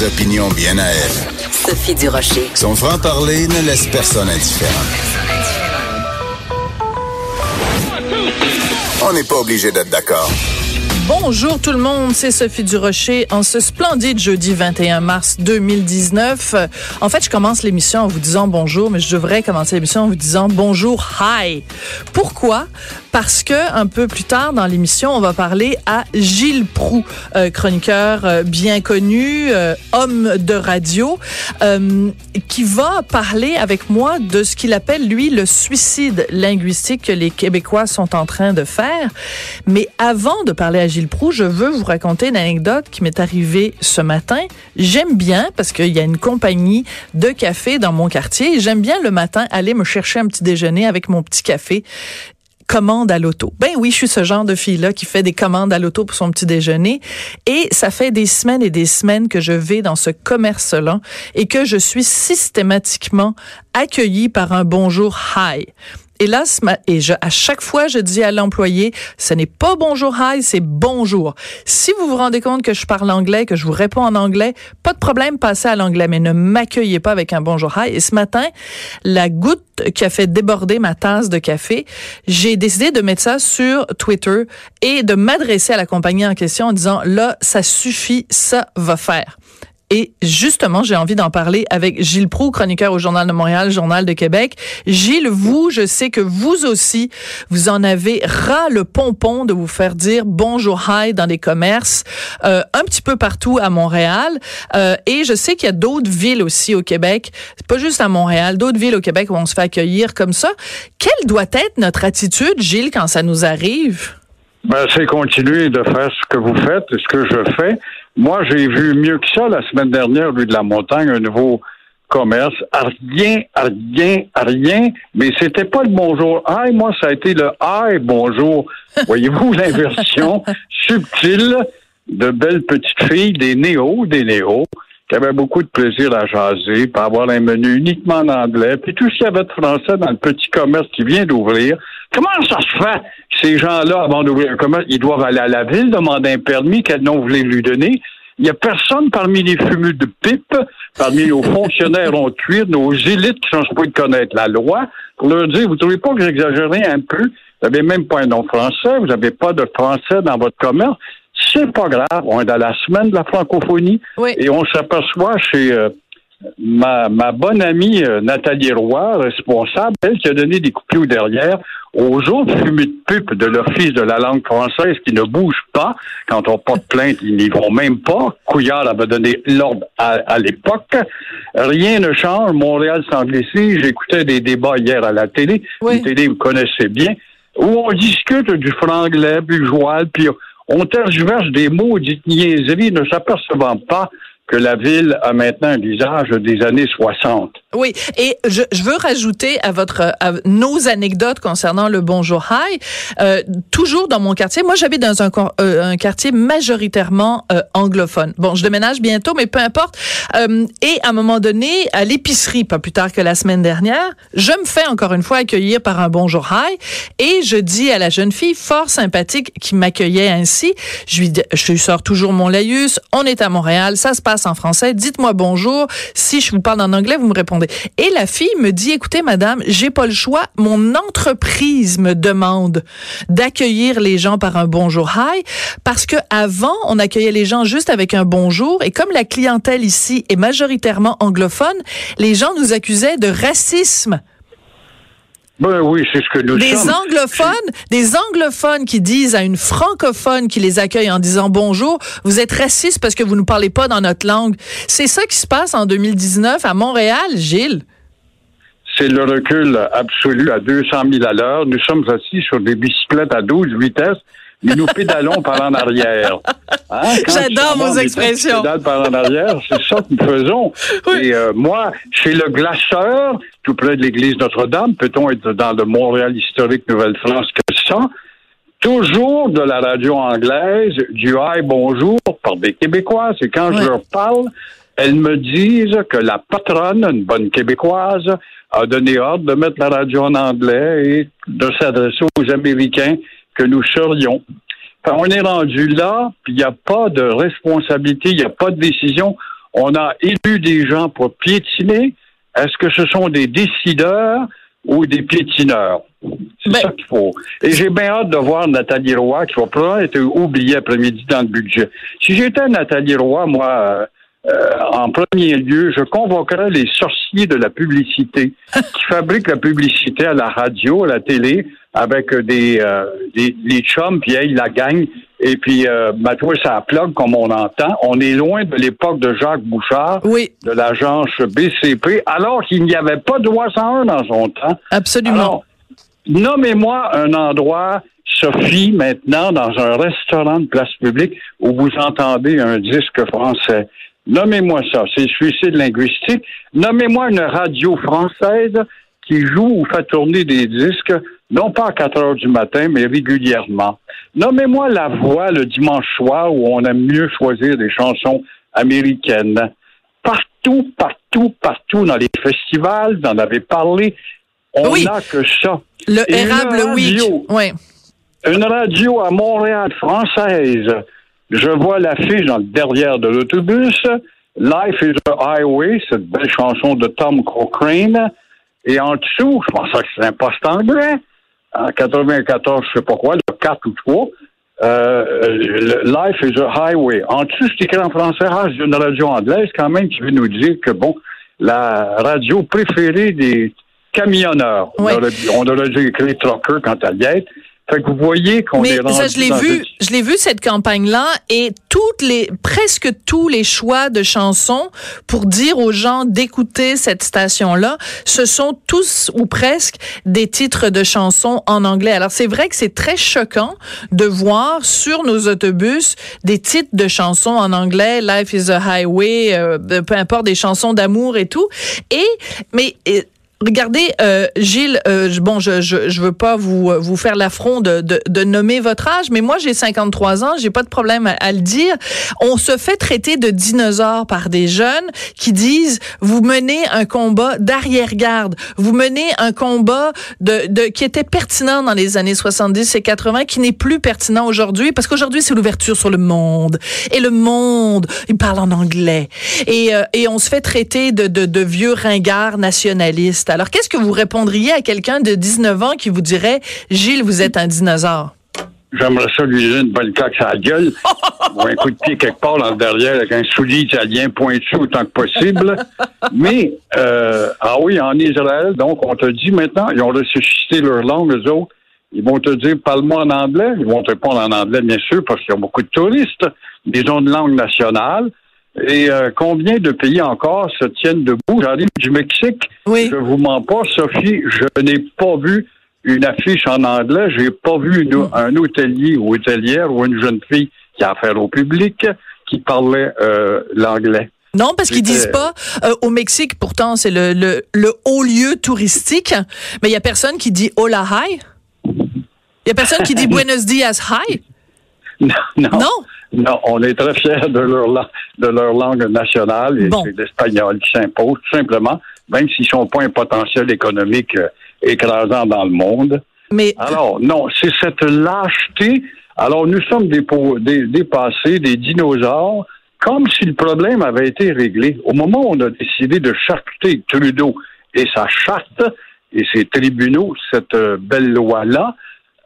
Des opinions bien à elle. Sophie Durocher. Son franc-parler ne laisse personne indifférent. On n'est pas obligé d'être d'accord. Bonjour tout le monde, c'est Sophie Durocher en ce splendide jeudi 21 mars 2019. En fait, je commence l'émission en vous disant bonjour, mais je devrais commencer l'émission en vous disant bonjour, hi. Pourquoi? Parce que un peu plus tard dans l'émission, on va parler à Gilles Prou, euh, chroniqueur euh, bien connu, euh, homme de radio, qui va parler avec moi de ce qu'il appelle lui le suicide linguistique que les Québécois sont en train de faire. Mais avant de parler à Gilles Je veux vous raconter une anecdote qui m'est arrivée ce matin. J'aime bien, parce qu'il y a une compagnie de café dans mon quartier, j'aime bien le matin aller me chercher un petit déjeuner avec mon petit café commande à l'auto. Ben oui, je suis ce genre de fille-là qui fait des commandes à l'auto pour son petit déjeuner. Et ça fait des semaines et des semaines que je vais dans ce commerce-là et que je suis systématiquement accueillie par un bonjour hi. Là, et je, à chaque fois, je dis à l'employé, ce n'est pas bonjour hi, c'est bonjour. Si vous vous rendez compte que je parle anglais, que je vous réponds en anglais, pas de problème, passez à l'anglais, mais ne m'accueillez pas avec un bonjour hi. Et ce matin, la goutte qui a fait déborder ma tasse de café, j'ai décidé de mettre ça sur Twitter et de m'adresser à la compagnie en question en disant, là, ça suffit, ça va faire. Et justement, j'ai envie d'en parler avec Gilles Proux, chroniqueur au Journal de Montréal, Journal de Québec. Gilles, vous, je sais que vous aussi, vous en avez ras le pompon de vous faire dire bonjour hi dans les commerces, euh, un petit peu partout à Montréal. Euh, et je sais qu'il y a d'autres villes aussi au Québec, pas juste à Montréal, d'autres villes au Québec où on se fait accueillir comme ça. Quelle doit être notre attitude, Gilles, quand ça nous arrive? Ben, c'est continuer de faire ce que vous faites et ce que je fais. Moi, j'ai vu mieux que ça la semaine dernière, rue de la Montagne, un nouveau commerce. Rien, rien, rien. Mais c'était pas le bonjour. Aïe, moi, ça a été le aïe bonjour. Voyez-vous l'inversion subtile de belles petites filles, des néos, des néos, qui avaient beaucoup de plaisir à jaser, pour avoir un menu uniquement en anglais, puis tout ce qu'il y avait de français dans le petit commerce qui vient d'ouvrir. Comment ça se fait ces gens-là, avant d'ouvrir un commerce, ils doivent aller à la ville, demander un permis, quel nom vous voulez lui donner? Il n'y a personne parmi les fumeux de pipe, parmi nos fonctionnaires en cuir, nos élites qui sont supposés connaître la loi, pour leur dire, vous ne trouvez pas que j'exagérais un peu? Vous n'avez même pas un nom français, vous n'avez pas de français dans votre commerce. C'est pas grave, on est dans la semaine de la francophonie et on s'aperçoit chez euh, ma, ma bonne amie euh, Nathalie Roy, responsable, elle qui a donné des coups de derrière aux autres fumées de pupe de l'Office de la langue française qui ne bougent pas. Quand on porte plainte, ils n'y vont même pas. Couillard avait donné l'ordre à, l'époque. Rien ne change. Montréal s'englissit. J'écoutais des débats hier à la télé. La télé, vous connaissez bien. Où on discute du franglais, puis joual, puis on tergiverse des mots dites niaiseries, ne s'apercevant pas que la ville a maintenant un visage des années 60. Oui, et je, veux rajouter à votre nos anecdotes concernant le Bonjour High, euh, toujours dans mon quartier. Moi, j'habite dans un, euh, quartier majoritairement euh, anglophone. Bon, je déménage bientôt, mais peu importe. Et à un moment donné, à l'épicerie, pas plus tard que la semaine dernière, je me fais encore une fois accueillir par un Bonjour High et je dis à la jeune fille fort sympathique qui m'accueillait ainsi, je lui, je sors toujours mon laïus. On est à Montréal, ça se passe en français. Dites-moi bonjour. Si je vous parle en anglais, vous me répondez. Et la fille me dit, écoutez, madame, j'ai pas le choix. Mon entreprise me demande d'accueillir les gens par un bonjour hi parce que avant, on accueillait les gens juste avec un bonjour et comme la clientèle ici est majoritairement anglophone, les gens nous accusaient de racisme. Ben oui, c'est ce que nous des anglophones, des anglophones qui disent à une francophone qui les accueille en disant bonjour, vous êtes raciste parce que vous ne parlez pas dans notre langue. C'est ça qui se passe en 2019 à Montréal, Gilles. C'est le recul absolu à 200 000 à l'heure. Nous sommes assis sur des bicyclettes à 12 vitesses mais nous pédalons par en arrière. Hein? J'adore vos expressions. Pédale par en arrière, c'est ça que nous faisons. Et euh, moi, chez le glaceur, tout près de l'église Notre-Dame, peut-on être dans le Montréal historique Nouvelle-France que ça? Toujours de la radio anglaise, du hi bonjour par des Québécoises. Et quand je leur parle, elles me disent que la patronne, une bonne Québécoise, a donné ordre de mettre la radio en anglais et de s'adresser aux Américains que nous serions. on est rendu là, puis il n'y a pas de responsabilité, il n'y a pas de décision. On a élu des gens pour piétiner. Est-ce que ce sont des décideurs ou des piétineurs? C'est Ben- ça qu'il faut. Et j'ai bien hâte de voir Nathalie Roy, qui va probablement être oubliée après-midi dans le budget. Si j'étais Nathalie Roy, moi, euh, euh, en premier lieu, je convoquerais les sorciers de la publicité qui fabriquent la publicité à la radio, à la télé, avec euh, des, euh, des les chums, puis hey, la gang, et puis euh, ben, toi, ça plug comme on entend. On est loin de l'époque de Jacques Bouchard, Oui, de l'agence BCP, alors qu'il n'y avait pas de loi 101 dans son temps. absolument. Nommez-moi un endroit, Sophie, maintenant, dans un restaurant de place publique où vous entendez un disque français. Nommez-moi ça. C'est suicide linguistique. Nommez-moi une radio française qui joue ou fait tourner des disques, non pas à 4 heures du matin, mais régulièrement. Nommez-moi la voix le dimanche soir où on aime mieux choisir des chansons américaines. Partout, partout, partout dans les festivals, vous en avez parlé, on Oui. n'a que ça. le Et érable une week. radio. Oui. Une radio à Montréal française. Je vois l'affiche dans le derrière de l'autobus. Life is a Highway, cette belle chanson de Tom Cochrane. Et en dessous, je pensais que c'était un poste anglais. En 94, je sais pas quoi, le 4 ou 3. Euh, Life is a Highway. En dessous, c'est écrit en français. Ah, c'est une radio anglaise quand même qui veut nous dire que, bon, la radio préférée des camionneurs. Ouais. On, aurait, dû écrire trucker quand elle y est. Fait que vous voyez qu'on est rendu ça, je l'ai vu, je l'ai vu cette campagne-là et toutes les, presque tous les choix de chansons pour dire aux gens d'écouter cette station-là, ce sont tous ou presque des titres de chansons en anglais. Alors c'est vrai que c'est très choquant de voir sur nos autobus des titres de chansons en anglais, Life is a Highway, euh, peu importe des chansons d'amour et tout. Et mais Regardez, euh, Gilles, euh, bon, je, je je veux pas vous euh, vous faire l'affront de, de, de nommer votre âge, mais moi j'ai 53 ans, j'ai pas de problème à, à le dire. On se fait traiter de dinosaures par des jeunes qui disent vous menez un combat d'arrière-garde, vous menez un combat de, de qui était pertinent dans les années 70 et 80, qui n'est plus pertinent aujourd'hui parce qu'aujourd'hui c'est l'ouverture sur le monde et le monde il parle en anglais et euh, et on se fait traiter de de, de vieux ringards nationalistes. Alors, qu'est-ce que vous répondriez à quelqu'un de 19 ans qui vous dirait, Gilles, vous êtes un dinosaure? J'aimerais ça lui donner une bonne claque à la gueule ou un coup de pied quelque part dans le derrière avec un soulier italien pointu autant que possible. Mais, euh, ah oui, en Israël, donc, on te dit maintenant, ils ont ressuscité leur langue, eux autres. Ils vont te dire, parle-moi en anglais. Ils vont te répondre en anglais, bien sûr, parce qu'il y a beaucoup de touristes. Ils ont une langue nationale. Et euh, combien de pays encore se tiennent debout? J'arrive du Mexique. Oui. Je vous mens pas, Sophie, je n'ai pas vu une affiche en anglais. J'ai pas vu une- un hôtelier ou hôtelière ou une jeune fille qui a affaire au public qui parlait euh, l'anglais. Non, parce qu'ils disent pas euh, au Mexique, pourtant c'est le, le, le haut lieu touristique, mais il y a personne qui dit hola hi. Il y a personne qui dit buenos dias hi. Non, non, Non? non, on est très fiers de leur, la- de leur langue nationale et Bon. c'est l'espagnol qui s'impose, tout simplement, même s'ils sont pas un potentiel économique euh, écrasant dans le monde. Mais Alors, non, c'est cette lâcheté. Alors, nous sommes des, dépassés, des dinosaures, comme si le problème avait été réglé. Au moment où on a décidé de charcuter Trudeau et sa charte et ses tribunaux, cette euh, belle loi-là,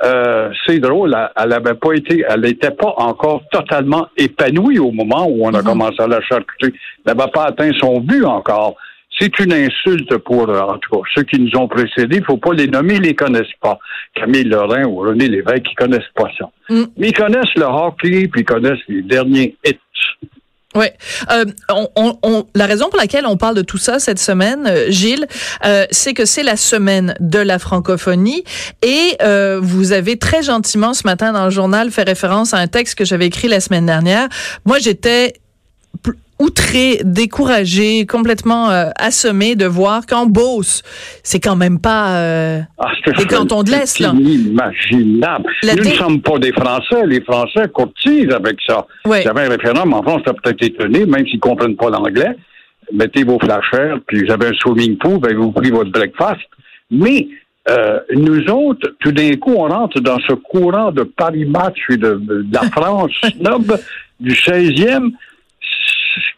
euh, c'est drôle, elle- n'avait pas été, elle n'était pas encore totalement épanouie au moment où on a commencé à la charcuter. Elle n'avait pas atteint son but encore. C'est une insulte pour, euh, en tout cas, ceux qui nous ont précédés. Il faut pas les nommer, ils les connaissent pas. Camille Lorrain ou René Lévesque, ils connaissent pas ça. Mm. Mais ils connaissent le hockey, puis ils connaissent les derniers hits. Ouais. Euh, on, on- on- la raison pour laquelle on parle de tout ça cette semaine, euh, Gilles, euh, c'est que c'est la semaine de la francophonie et euh, vous avez très gentiment ce matin dans le journal fait référence à un texte que j'avais écrit la semaine dernière. Moi, j'étais outré, découragé, complètement euh, assommé de voir qu'en Beauce, c'est quand même pas euh, Ah, c'est Les cantons de l'Est, là. inimaginable. La Nous ne sommes pas des Français. Les Français courtisent avec ça. Y avait un référendum en France, ça peut-être étonné, même s'ils ne comprennent pas l'anglais. Mettez vos flashers, puis vous avez un swimming pool, ben vous prenez votre breakfast. Mais euh, nous autres, tout d'un coup, on rentre dans ce courant de Paris Match et de, de la France snob du 16e.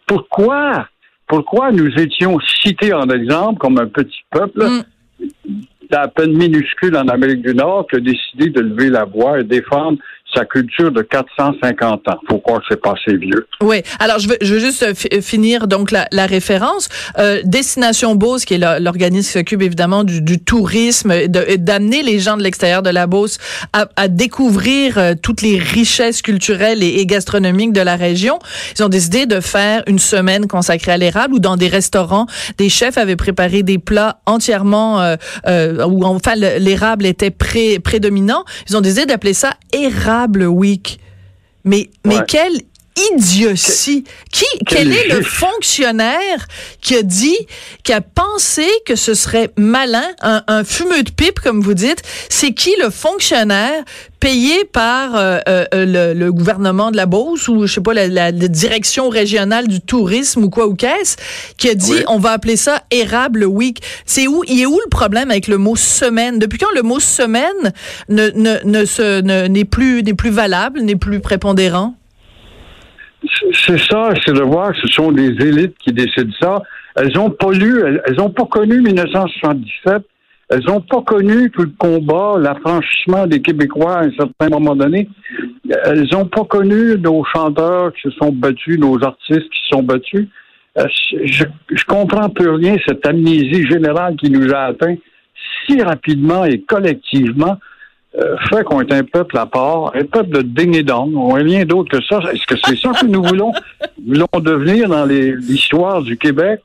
Pourquoi, pourquoi nous étions cités en exemple comme un petit peuple mm. à peine minuscule en Amérique du Nord qui a décidé de lever la voix et défendre sa culture de 450 ans. Faut croire que c'est pas assez vieux. Oui. Alors, je veux, je veux juste euh, finir donc la, la référence. Euh, Destination Beauce, qui est l'organisme qui s'occupe évidemment du, du tourisme, d'amener les gens de l'extérieur de la Beauce à, à découvrir euh, toutes les richesses culturelles et, gastronomiques de la région. Ils ont décidé de faire une semaine consacrée à l'érable où dans des restaurants, des chefs avaient préparé des plats entièrement euh, euh où enfin l'érable était pré, prédominant. Ils ont décidé d'appeler ça érable Week. Mais, mais quelle idiotie. Qui, quel, est le fonctionnaire qui a dit, qui a pensé que ce serait malin, un, un fumeux de pipe, comme vous dites? C'est qui le fonctionnaire payé par euh, euh, le, le, gouvernement de la Beauce ou, je sais pas, la, la, direction régionale du tourisme ou quoi ou qu'est-ce, qui a dit, on va appeler ça érable week. C'est où, il est où le problème avec le mot semaine? Depuis quand le mot semaine ne, ne, ne se, n'est plus, n'est plus valable, n'est plus prépondérant? C'est ça, c'est de voir que ce sont des élites qui décident ça. Elles n'ont pas lu, elles n'ont pas connu 1977. Elles n'ont pas connu tout le combat, l'affranchissement des Québécois à un certain moment donné. Elles n'ont pas connu nos chanteurs qui se sont battus, nos artistes qui se sont battus. Euh, je, je comprends plus rien, cette amnésie générale qui nous a atteint si rapidement et collectivement. Euh, fait qu'on est un peuple à part, un peuple de dong. On n'est rien d'autre que ça. Est-ce que c'est ça que nous voulons, voulons devenir dans l'histoire du Québec?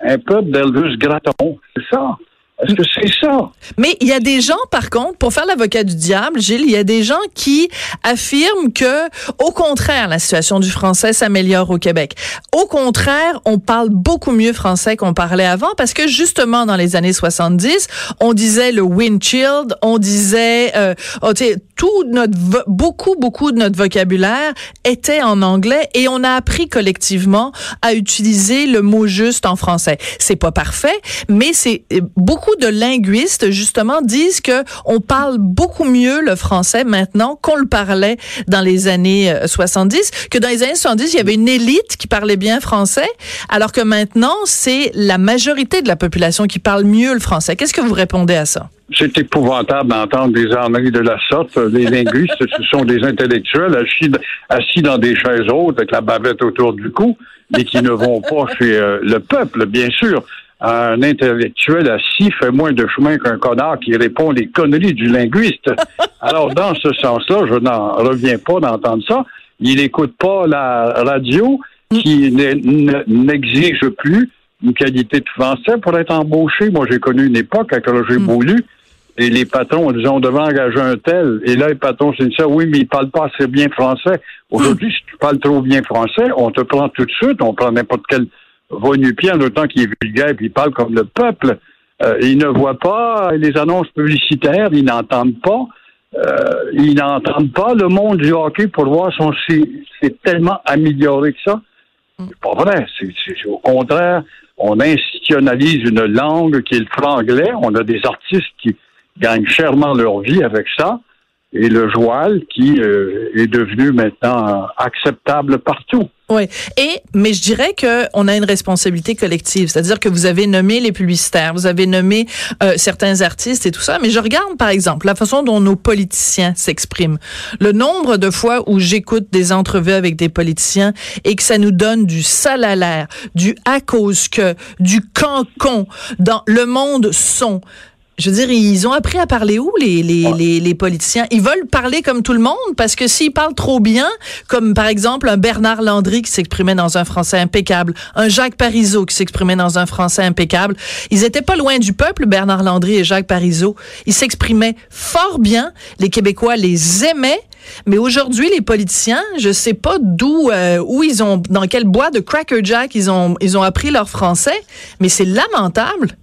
Un peuple d'Elvis Gratton. C'est ça. Mais il y a des gens, par contre, pour faire l'avocat du diable, Gilles, il y a des gens qui affirment que, au contraire, la situation du français s'améliore au Québec. Au contraire, on parle beaucoup mieux français qu'on parlait avant parce que justement, dans les années 70, on disait le windshield, on disait, euh, oh, tout notre, beaucoup, beaucoup de notre vocabulaire était en anglais et on a appris collectivement à utiliser le mot juste en français. C'est pas parfait, mais c'est euh, beaucoup de linguistes justement disent que on parle beaucoup mieux le français maintenant qu'on le parlait dans les années 70, euh, que dans les années 70, il y avait une élite qui parlait bien français, alors que maintenant, c'est la majorité de la population qui parle mieux le français. Qu'est-ce que vous répondez à ça? C'est épouvantable d'entendre des armeries de la sorte. Les linguistes, ce sont des intellectuels assis, assis dans des chaises hautes avec la bavette autour du cou, mais qui ne vont pas chez euh, le peuple, bien sûr un intellectuel assis fait moins de chemin qu'un connard qui répond les conneries du linguiste. Alors, dans ce sens-là, je n'en reviens pas d'entendre ça. Il n'écoute pas la radio qui n'exige plus une qualité de français pour être embauché. Moi, j'ai connu une époque avec Roger mm. Beaulieu, et les patrons disaient, on devait engager un tel. Et là, les patrons se disaient, oui, mais il parle pas assez bien français. Aujourd'hui, si tu parles trop bien français, on te prend tout de suite, on prend n'importe quel va nu-pied en autant qu'il est vulgaire et il parle comme le peuple. Euh, il ne voit pas les annonces publicitaires, ils n'entendent pas. Euh, ils n'entendent pas le monde du hockey pour voir si c'est tellement amélioré que ça. C'est pas vrai. C'est, au contraire, on institutionnalise une langue qui est le franglais. On a des artistes qui gagnent chèrement leur vie avec ça. Et le joual qui euh, est devenu maintenant acceptable partout. Oui. Et mais je dirais que on a une responsabilité collective, c'est-à-dire que vous avez nommé les publicitaires, vous avez nommé euh, certains artistes et tout ça, mais je regarde par exemple la façon dont nos politiciens s'expriment. Le nombre de fois où j'écoute des entrevues avec des politiciens et que ça nous donne du sale à l'air, du à cause que, du cancon dans le monde son je veux dire, ils ont appris à parler où, les, les, les, les, politiciens? Ils veulent parler comme tout le monde parce que s'ils parlent trop bien, comme par exemple un Bernard Landry qui s'exprimait dans un français impeccable, un Jacques Parizeau qui s'exprimait dans un français impeccable, ils étaient pas loin du peuple, Bernard Landry et Jacques Parizeau. Ils s'exprimaient fort bien. Les Québécois les aimaient. Mais aujourd'hui, les politiciens, je sais pas d'où, euh, où ils ont, dans quel bois de Cracker Jack ils ont, ils ont appris leur français, mais c'est lamentable.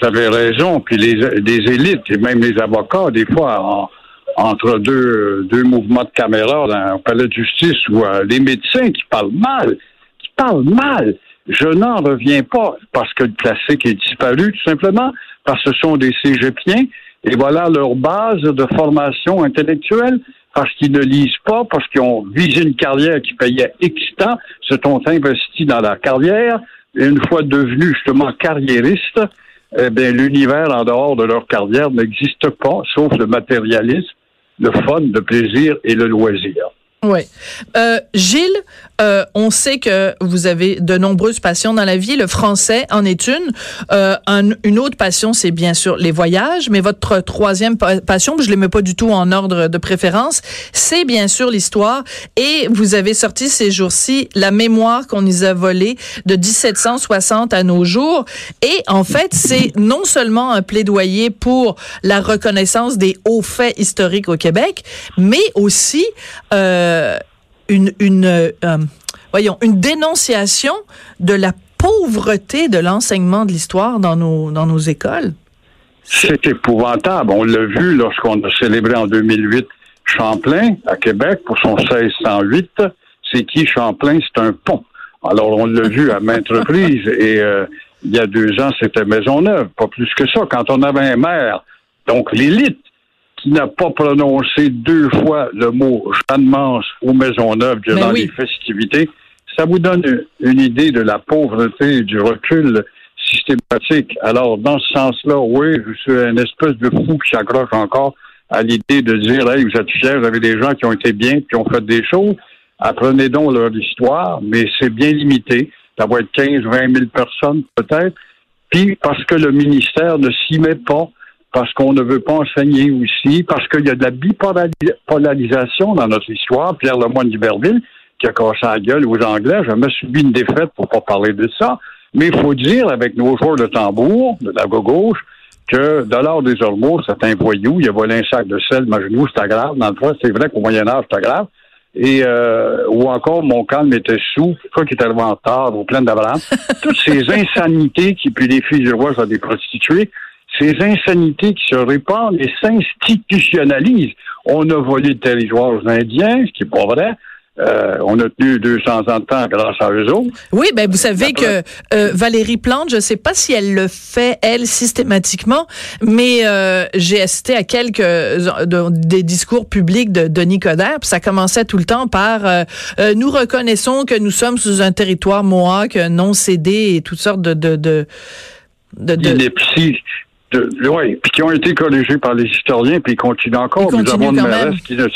Vous avez raison. Puis les, les élites et même les avocats, des fois, entre deux, deux mouvements de caméra dans palais de justice ou euh, les médecins qui parlent mal, qui parlent mal. Je n'en reviens pas parce que le classique est disparu, tout simplement, parce que ce sont des cégepiens et voilà leur base de formation intellectuelle. parce qu'ils ne lisent pas, parce qu'ils ont visé une carrière qui payait X temps, se sont investis dans la carrière, et une fois devenus justement carriéristes, eh bien, l'univers en dehors de leur carrière n'existe pas, sauf le matérialisme, le fun, le plaisir et le loisir. Oui. Euh, Gilles, euh, on sait que vous avez de nombreuses passions dans la vie. Le français en est une. Euh, une autre passion, c'est bien sûr les voyages. Mais votre troisième passion, je ne les mets pas du tout en ordre de préférence, c'est bien sûr l'histoire. Et vous avez sorti ces jours-ci la mémoire qu'on nous a volée de 1760 à nos jours. Et en fait, c'est non seulement un plaidoyer pour la reconnaissance des hauts faits historiques au Québec, mais aussi euh, une, une euh, voyons, une dénonciation de la pauvreté de l'enseignement de l'histoire dans nos, écoles. C'est épouvantable. On l'a vu lorsqu'on a célébré en 2008 Champlain à Québec pour son 1608. C'est qui Champlain? C'est un pont. Alors, on l'a vu à maintes reprises. Et euh, il y a deux ans, c'était Maisonneuve. Pas plus que ça. Quand on avait un maire, donc l'élite, qui n'a pas prononcé deux fois le mot Jeanne-Mance ou Maisonneuve durant les festivités, ça vous donne une idée de la pauvreté et du recul systématique. Alors, dans ce sens-là, oui, je suis un espèce de fou qui s'accroche encore à l'idée de dire, hey, vous êtes fiers, vous avez des gens qui ont été bien, qui ont fait des choses. Apprenez donc leur histoire, mais c'est bien limité. Ça va être 15, 20 000 personnes peut-être. Puis, parce que le ministère ne s'y met pas, parce qu'on ne veut pas enseigner aussi, parce qu'il y a de la bipolarisation dans notre histoire. Pierre Lemoyne d'Iberville, qui a cassé la gueule aux Anglais, j'ai jamais subi une défaite pour pas parler de ça. Mais il faut dire, avec nos joueurs de tambour, de la gauche, que Dollar des Ormeaux, c'est un voyou, il a volé un sac de sel, ma genou, c'était grave. Dans le fond, c'est vrai qu'au Moyen-Âge, c'était grave. Et euh, ou encore mon calme était sous, toi qui est arrivé en retard, au plein d'Abraham. Toutes ces insanités qui, puis les filles du roi sont des prostituées, ces insanités qui se répandent et s'institutionnalisent. On a volé le territoire aux Indiens, ce qui n'est pas vrai. Euh, on a tenu 200 ans de temps grâce à eux autres. Oui, ben vous savez que euh, Valérie Plante, je ne sais pas si elle le fait elle systématiquement, mais euh, j'ai assisté à quelques des discours publics de Denis Coderre, puis ça commençait tout le temps par nous reconnaissons que nous sommes sous un territoire mohawk non cédé et toutes sortes de de de, de, de... Oui, puis qui ont été corrigés par les historiens, puis ils continuent encore. Nous avons une mairesse qui ne,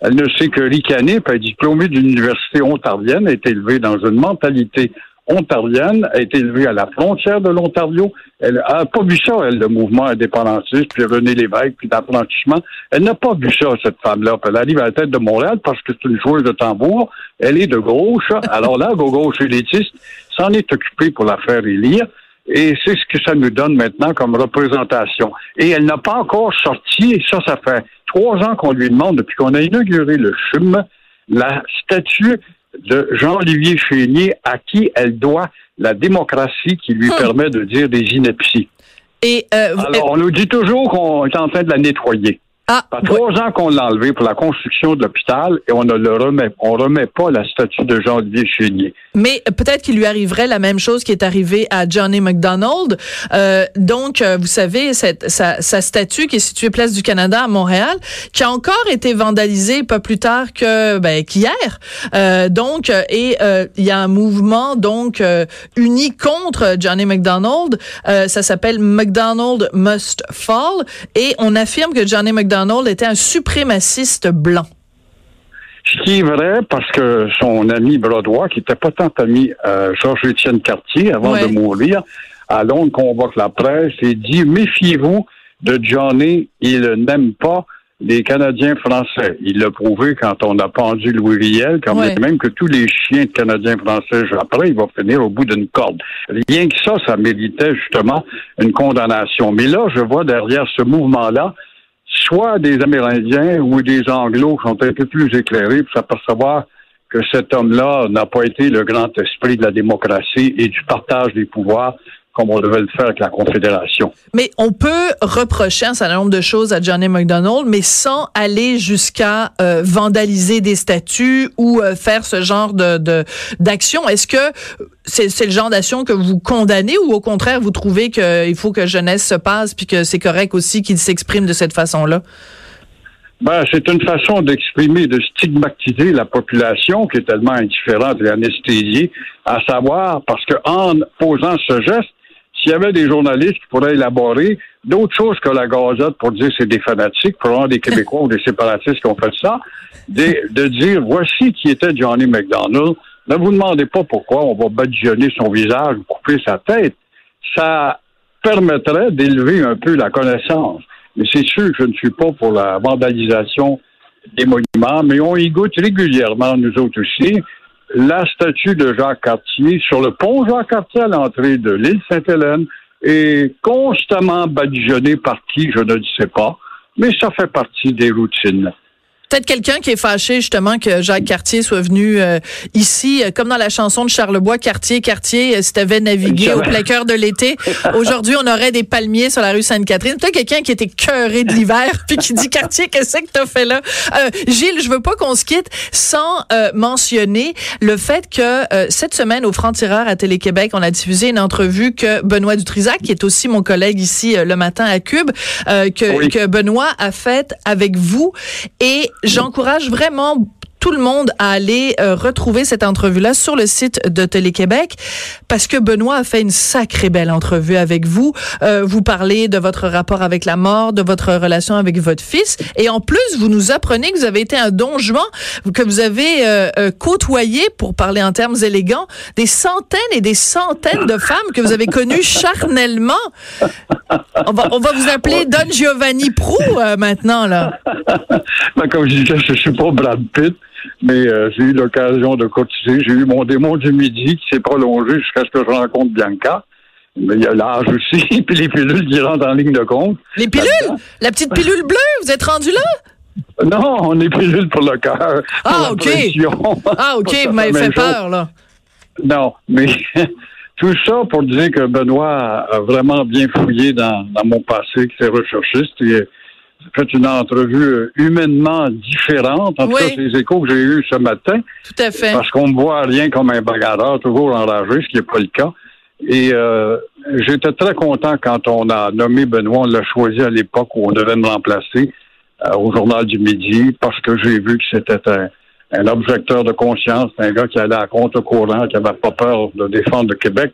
elle ne sait que ricaner, puis elle est diplômée d'une université ontarienne, a été élevée dans une mentalité ontarienne, a été élevée à la frontière de l'Ontario. Elle a pas vu ça, elle, le mouvement indépendantiste, puis René Lévesque, puis d'apprentissement. Elle n'a pas vu ça, cette femme-là. Elle arrive à la tête de Montréal parce que c'est une joueuse de tambour. Elle est de gauche. Alors là, gauche élitiste s'en est occupée pour la faire élire. Et c'est ce que ça nous donne maintenant comme représentation. Et elle n'a pas encore sorti, et ça, ça fait trois ans qu'on lui demande, depuis qu'on a inauguré le CHUM, la statue de Jean-Olivier Chénier à qui elle doit la démocratie qui lui hum. permet de dire des inepties. Et euh, Alors, on nous dit toujours qu'on est en train de la nettoyer. Ah, ça fait trois ans qu'on l'a enlevé pour la construction de l'hôpital et on ne le remet, on remet pas la statue de Jean-Olivier Chénier. Mais peut-être qu'il lui arriverait la même chose qui est arrivé à Johnny McDonald. Euh, donc, euh, vous savez, cette, sa, sa, statue qui est située place du Canada à Montréal, qui a encore été vandalisée pas plus tard que ben, qu'hier. Euh, donc, et euh, il y a un mouvement donc euh, uni contre Johnny McDonald. ça s'appelle McDonald Must Fall et on affirme que Johnny McDonald Donald était un suprémaciste blanc. Ce qui est vrai, parce que son ami Brodois, qui n'était pas tant ami euh, Georges-Étienne Cartier avant de mourir, à Londres convoque la presse et dit Méfiez-vous de Johnny, il n'aime pas les Canadiens français. Il l'a prouvé quand on a pendu Louis Riel, quand même que tous les chiens de Canadiens français, après, il va finir au bout d'une corde. Rien que ça, ça méritait justement une condamnation. Mais là, je vois derrière ce mouvement-là soit des Amérindiens ou des Anglos sont un peu plus éclairés pour s'apercevoir que cet homme-là n'a pas été le grand esprit de la démocratie et du partage des pouvoirs comme on devait le faire avec la Confédération. Mais on peut reprocher un certain nombre de choses à Johnny McDonald, mais sans aller jusqu'à euh, vandaliser des statues ou euh, faire ce genre de d'action. Est-ce que c'est le genre d'action que vous condamnez ou au contraire vous trouvez qu'il faut que jeunesse se passe puis que c'est correct aussi qu'il s'exprime de cette façon-là? Ben, c'est une façon d'exprimer, de stigmatiser la population qui est tellement indifférente et anesthésiée, à savoir, parce que en posant ce geste, s'il y avait des journalistes qui pourraient élaborer d'autres choses que la gazette pour dire c'est des fanatiques, probablement des Québécois ou des séparatistes qui ont fait ça, de, de dire voici qui était Johnny McDonald. Ne vous demandez pas pourquoi on va badigeonner son visage ou couper sa tête. Ça permettrait d'élever un peu la connaissance. Mais c'est sûr que je ne suis pas pour la vandalisation des monuments, mais on y goûte régulièrement, nous autres aussi. La statue de Jacques Cartier sur le pont Jacques Cartier à l'entrée de l'île Sainte-Hélène est constamment badigeonnée par qui, je ne le sais pas, mais ça fait partie des routines. Peut-être quelqu'un qui est fâché justement que Jacques Cartier soit venu euh, ici, euh, comme dans la chanson de Charlebois, Cartier, Cartier, euh, si t'avais navigué au plein de l'été. Aujourd'hui, on aurait des palmiers sur la rue Sainte-Catherine. Peut-être quelqu'un qui était cœuré de l'hiver, puis qui dit Cartier, qu'est-ce que t'as fait là? Gilles, je veux pas qu'on se quitte sans mentionner le fait que cette semaine au Franc-Tireur à Télé-Québec, on a diffusé une entrevue que Benoît Dutrisac, qui est aussi mon collègue ici le matin à Cube, que, que Benoît a fait avec vous et j'encourage vraiment tout le monde à aller euh, retrouver cette entrevue-là sur le site de Télé-Québec parce que Benoît a fait une sacrée belle entrevue avec vous. Euh, vous parlez de votre rapport avec la mort, de votre relation avec votre fils et en plus, vous nous apprenez que vous avez été un don juan, que vous avez euh, côtoyé, pour parler en termes élégants, des centaines et des centaines de femmes que vous avez connues charnellement. On va, on va vous appeler Don Giovanni Prou maintenant, là. Ben, comme je disais, je suis pas Brad Pitt mais euh, j'ai eu l'occasion de cotiser. J'ai eu mon démon du midi qui s'est prolongé jusqu'à ce que je rencontre Bianca. Mais il y a l'âge aussi, puis les pilules qui rentrent en ligne de compte. Les pilules? La petite pilule bleue, vous êtes rendu là? Non, on est pilules pour le cœur. Ah, OK. Ah, OK, vous m'avez fait peur, là. Non, mais tout ça pour dire que Benoît a vraiment bien fouillé dans, dans mon passé, qui s'est recherchiste. Et, fait une entrevue euh, humainement différente. En tout cas, les échos que j'ai eus ce matin. Tout à fait. Parce qu'on me voit rien comme un bagarreur, toujours enragé, ce qui n'est pas le cas. Et euh, j'étais très content quand on a nommé Benoît, on l'a choisi à l'époque où on devait me remplacer euh, au Journal du Midi, parce que j'ai vu que c'était un, un, objecteur de conscience, un gars qui allait à contre-courant, qui n'avait pas peur de défendre le Québec.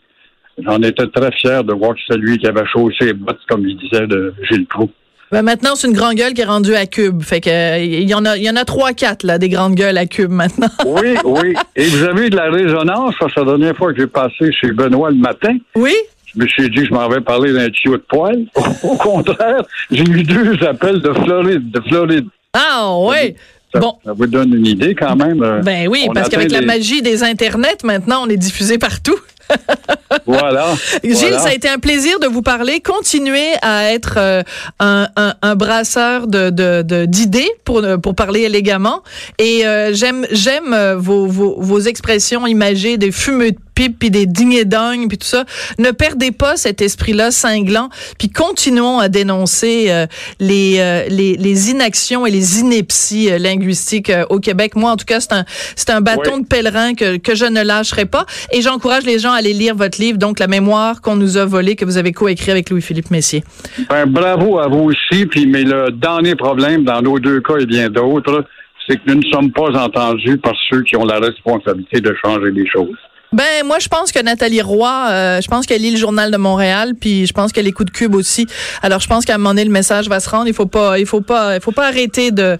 J'en étais très fier de voir que c'est lui qui avait chaussé les bottes, comme il disait, de Gilles Proulx. Ben maintenant, c'est une grande gueule qui est rendue à Cube. Fait que il y en a, il y en a trois, quatre là, des grandes gueules à Cube maintenant. oui, oui. Et vous avez eu de la résonance que la dernière fois que j'ai passé chez Benoît le matin. Oui. Je me suis dit que je m'en vais parler d'un tuyau de poêle. Au contraire, j'ai eu deux appels de Floride, de Floride. Ah oui. Ça, bon. ça vous donne une idée quand même. Euh, ben oui, parce qu'avec la magie des internets, maintenant, on est diffusé partout. voilà. Gilles, ça a été un plaisir de vous parler. Continuez à être euh, un, un, un, brasseur de, de, d'idées pour, pour parler élégamment. Et euh, j'aime j'aime euh, vos, vos, vos expressions imagées des fumeux de puis des ding dong puis tout ça. Ne perdez pas cet esprit-là cinglant puis continuons à dénoncer les, les, les inactions et les inepties linguistiques au Québec. Moi, en tout cas, c'est un c'est un bâton de pèlerin que que je ne lâcherai pas. Et j'encourage les gens à aller lire votre livre, donc La mémoire qu'on nous a volée, que vous avez coécrit avec Louis-Philippe Messier. Ben, bravo à vous aussi. Puis, mais le dernier problème, dans nos deux cas et bien d'autres, c'est que nous ne sommes pas entendus par ceux qui ont la responsabilité de changer les choses. Ben moi je pense que Nathalie Roy, euh, je pense qu'elle lit le journal de Montréal, puis je pense qu'elle écoute Cube aussi. Alors je pense qu'à un moment donné le message va se rendre. Il faut pas, il faut pas, il faut pas arrêter de,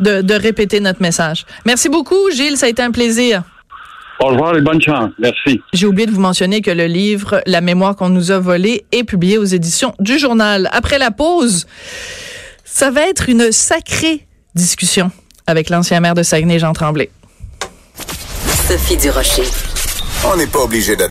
de, de répéter notre message. Merci beaucoup Gilles, ça a été un plaisir. Au revoir et bonne chance. Merci. J'ai oublié de vous mentionner que le livre La mémoire qu'on nous a volée est publié aux éditions du journal. Après la pause, ça va être une sacrée discussion avec l'ancien maire de Saguenay, Jean Tremblay. Sophie Durocher. On n'est pas obligé d'être